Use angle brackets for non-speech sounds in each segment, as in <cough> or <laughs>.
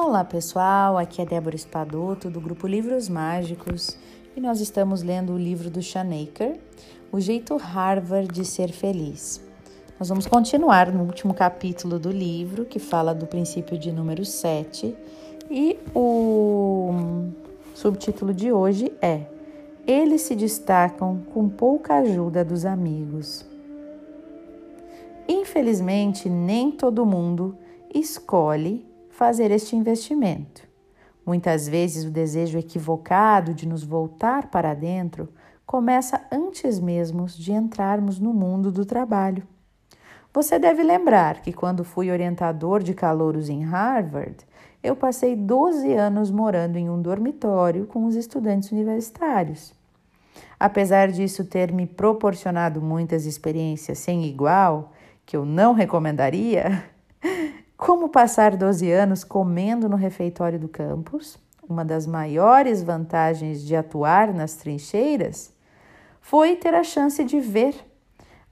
Olá pessoal, aqui é Débora Espadoto do grupo Livros Mágicos e nós estamos lendo o livro do Shanaker, O Jeito Harvard de Ser Feliz. Nós vamos continuar no último capítulo do livro, que fala do princípio de número 7, e o subtítulo de hoje é Eles se destacam com pouca ajuda dos amigos. Infelizmente, nem todo mundo escolhe fazer este investimento. Muitas vezes o desejo equivocado de nos voltar para dentro começa antes mesmo de entrarmos no mundo do trabalho. Você deve lembrar que quando fui orientador de calouros em Harvard, eu passei 12 anos morando em um dormitório com os estudantes universitários. Apesar disso ter me proporcionado muitas experiências sem igual, que eu não recomendaria, <laughs> como passar 12 anos comendo no refeitório do campus, uma das maiores vantagens de atuar nas trincheiras, foi ter a chance de ver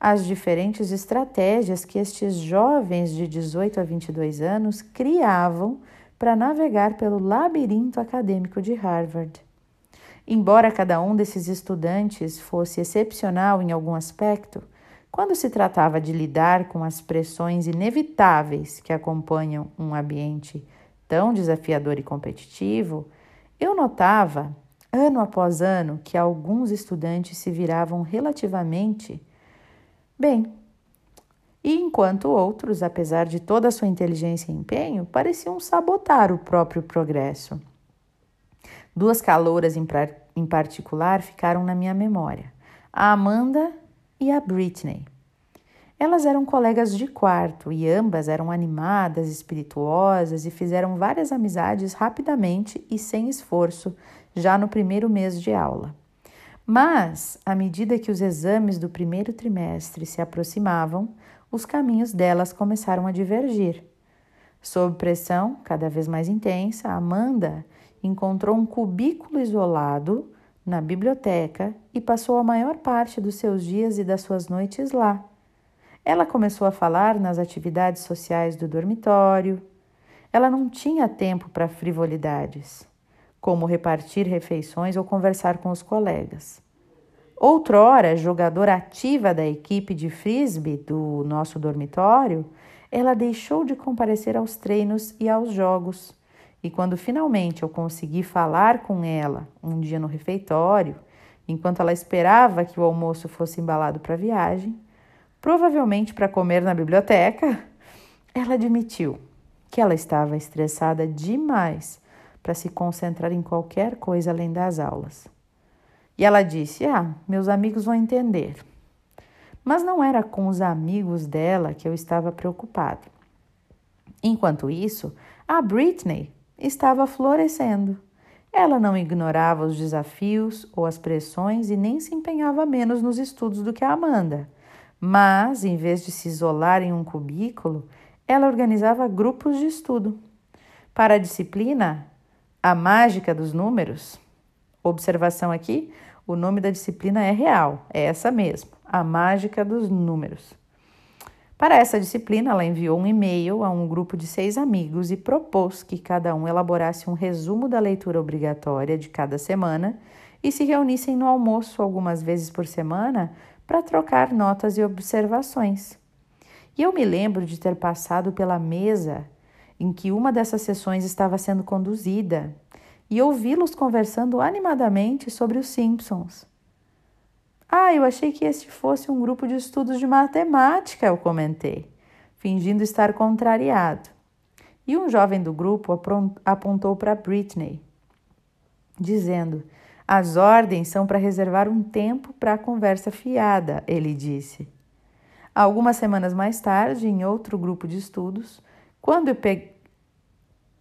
as diferentes estratégias que estes jovens de 18 a 22 anos criavam para navegar pelo labirinto acadêmico de Harvard. Embora cada um desses estudantes fosse excepcional em algum aspecto, quando se tratava de lidar com as pressões inevitáveis que acompanham um ambiente tão desafiador e competitivo, eu notava, ano após ano, que alguns estudantes se viravam relativamente bem, e enquanto outros, apesar de toda a sua inteligência e empenho, pareciam sabotar o próprio progresso. Duas calouras em, em particular ficaram na minha memória: a Amanda e a Britney. Elas eram colegas de quarto e ambas eram animadas, espirituosas e fizeram várias amizades rapidamente e sem esforço, já no primeiro mês de aula. Mas, à medida que os exames do primeiro trimestre se aproximavam, os caminhos delas começaram a divergir. Sob pressão cada vez mais intensa, Amanda encontrou um cubículo isolado na biblioteca e passou a maior parte dos seus dias e das suas noites lá. Ela começou a falar nas atividades sociais do dormitório. Ela não tinha tempo para frivolidades, como repartir refeições ou conversar com os colegas. Outrora, jogadora ativa da equipe de frisbee do nosso dormitório, ela deixou de comparecer aos treinos e aos jogos e quando finalmente eu consegui falar com ela um dia no refeitório, enquanto ela esperava que o almoço fosse embalado para a viagem, provavelmente para comer na biblioteca, <laughs> ela admitiu que ela estava estressada demais para se concentrar em qualquer coisa além das aulas. E ela disse: Ah, meus amigos vão entender. Mas não era com os amigos dela que eu estava preocupado. Enquanto isso, a Britney estava florescendo. Ela não ignorava os desafios ou as pressões e nem se empenhava menos nos estudos do que a Amanda. Mas, em vez de se isolar em um cubículo, ela organizava grupos de estudo. Para a disciplina, a mágica dos números, observação aqui, o nome da disciplina é real, é essa mesmo, a mágica dos números. Para essa disciplina, ela enviou um e-mail a um grupo de seis amigos e propôs que cada um elaborasse um resumo da leitura obrigatória de cada semana e se reunissem no almoço algumas vezes por semana para trocar notas e observações. E eu me lembro de ter passado pela mesa em que uma dessas sessões estava sendo conduzida e ouvi-los conversando animadamente sobre os Simpsons. Ah, eu achei que este fosse um grupo de estudos de matemática, eu comentei, fingindo estar contrariado. E um jovem do grupo apontou para Britney, dizendo: As ordens são para reservar um tempo para a conversa fiada, ele disse. Algumas semanas mais tarde, em outro grupo de estudos, quando, pe...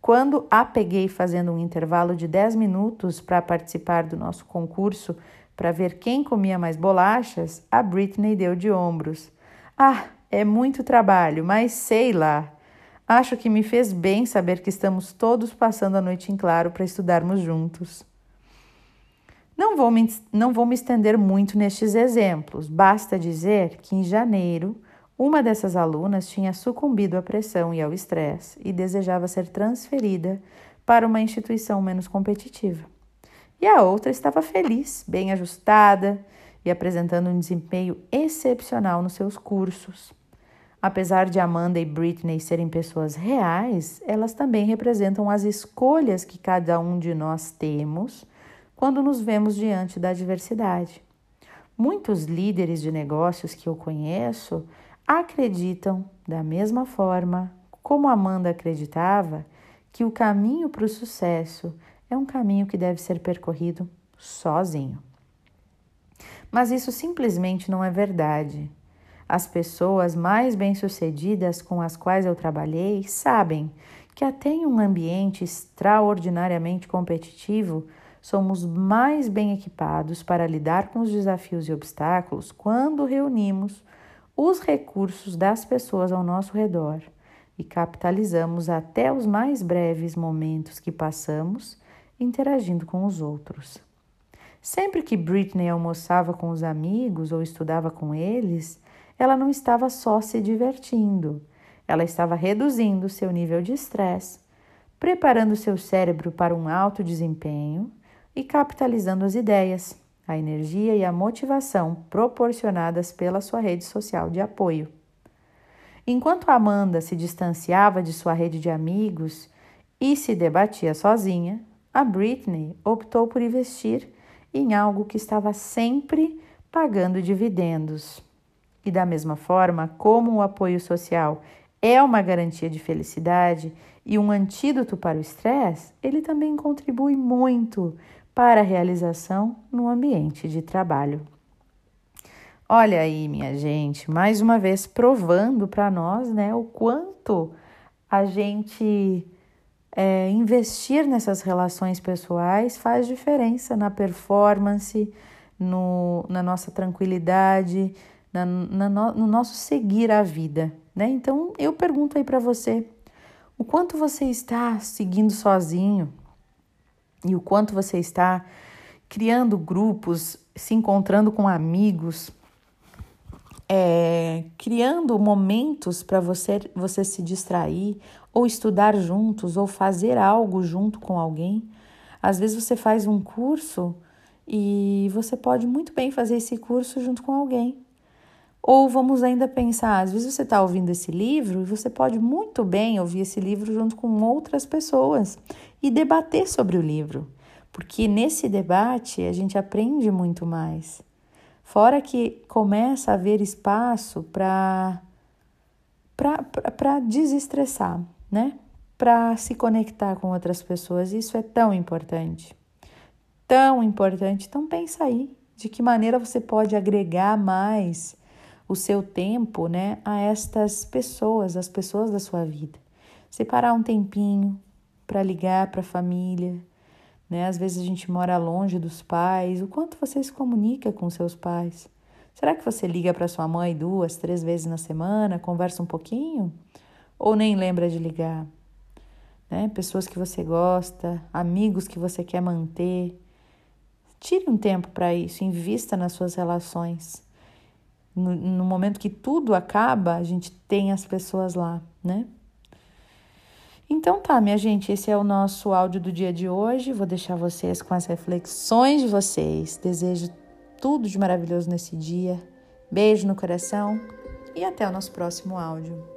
quando a peguei fazendo um intervalo de 10 minutos para participar do nosso concurso para ver quem comia mais bolachas, a Britney deu de ombros. Ah, é muito trabalho, mas sei lá. Acho que me fez bem saber que estamos todos passando a noite em claro para estudarmos juntos. Não vou, me, não vou me estender muito nestes exemplos, basta dizer que em janeiro Uma dessas alunas tinha sucumbido à pressão e ao estresse e desejava ser transferida para uma instituição menos competitiva. E a outra estava feliz, bem ajustada e apresentando um desempenho excepcional nos seus cursos. Apesar de Amanda e Britney serem pessoas reais, elas também representam as escolhas que cada um de nós temos quando nos vemos diante da adversidade. Muitos líderes de negócios que eu conheço acreditam, da mesma forma como Amanda acreditava, que o caminho para o sucesso é um caminho que deve ser percorrido sozinho. Mas isso simplesmente não é verdade. As pessoas mais bem-sucedidas com as quais eu trabalhei sabem que até em um ambiente extraordinariamente competitivo, somos mais bem equipados para lidar com os desafios e obstáculos quando reunimos os recursos das pessoas ao nosso redor e capitalizamos até os mais breves momentos que passamos interagindo com os outros. Sempre que Britney almoçava com os amigos ou estudava com eles, ela não estava só se divertindo, ela estava reduzindo seu nível de estresse, preparando seu cérebro para um alto desempenho e capitalizando as ideias, a energia e a motivação proporcionadas pela sua rede social de apoio. Enquanto Amanda se distanciava de sua rede de amigos e se debatia sozinha, a Britney optou por investir em algo que estava sempre pagando dividendos. E da mesma forma, como o apoio social é uma garantia de felicidade e um antídoto para o estresse, ele também contribui muito para a realização no ambiente de trabalho. Olha aí, minha gente, mais uma vez provando para nós né, o quanto a gente é, investir nessas relações pessoais faz diferença na performance, no, na nossa tranquilidade, na, na no, no nosso seguir a vida. Né? Então eu pergunto aí para você: o quanto você está seguindo sozinho? e o quanto você está criando grupos, se encontrando com amigos, é, criando momentos para você, você se distrair, ou estudar juntos, ou fazer algo junto com alguém. Às vezes você faz um curso e você pode muito bem fazer esse curso junto com alguém. Ou vamos ainda pensar, às vezes você está ouvindo esse livro e você pode muito bem ouvir esse livro junto com outras pessoas e debater sobre o livro, porque nesse debate a gente aprende muito mais. Fora que começa a haver espaço para desestressar, né? Para se conectar com outras pessoas. Isso é tão importante. Tão importante. Então pensa aí de que maneira você pode agregar mais o seu tempo, né, a estas pessoas, as pessoas da sua vida. Separar um tempinho para ligar para a família, né? Às vezes a gente mora longe dos pais. O quanto você se comunica com seus pais? Será que você liga para sua mãe duas, três vezes na semana, conversa um pouquinho? Ou nem lembra de ligar? Né? Pessoas que você gosta, amigos que você quer manter. Tire um tempo para isso, invista nas suas relações no, no momento que tudo acaba, a gente tem as pessoas lá, né? Então tá, minha gente, esse é o nosso áudio do dia de hoje. Vou deixar vocês com as reflexões de vocês. Desejo tudo de maravilhoso nesse dia. Beijo no coração e até o nosso próximo áudio.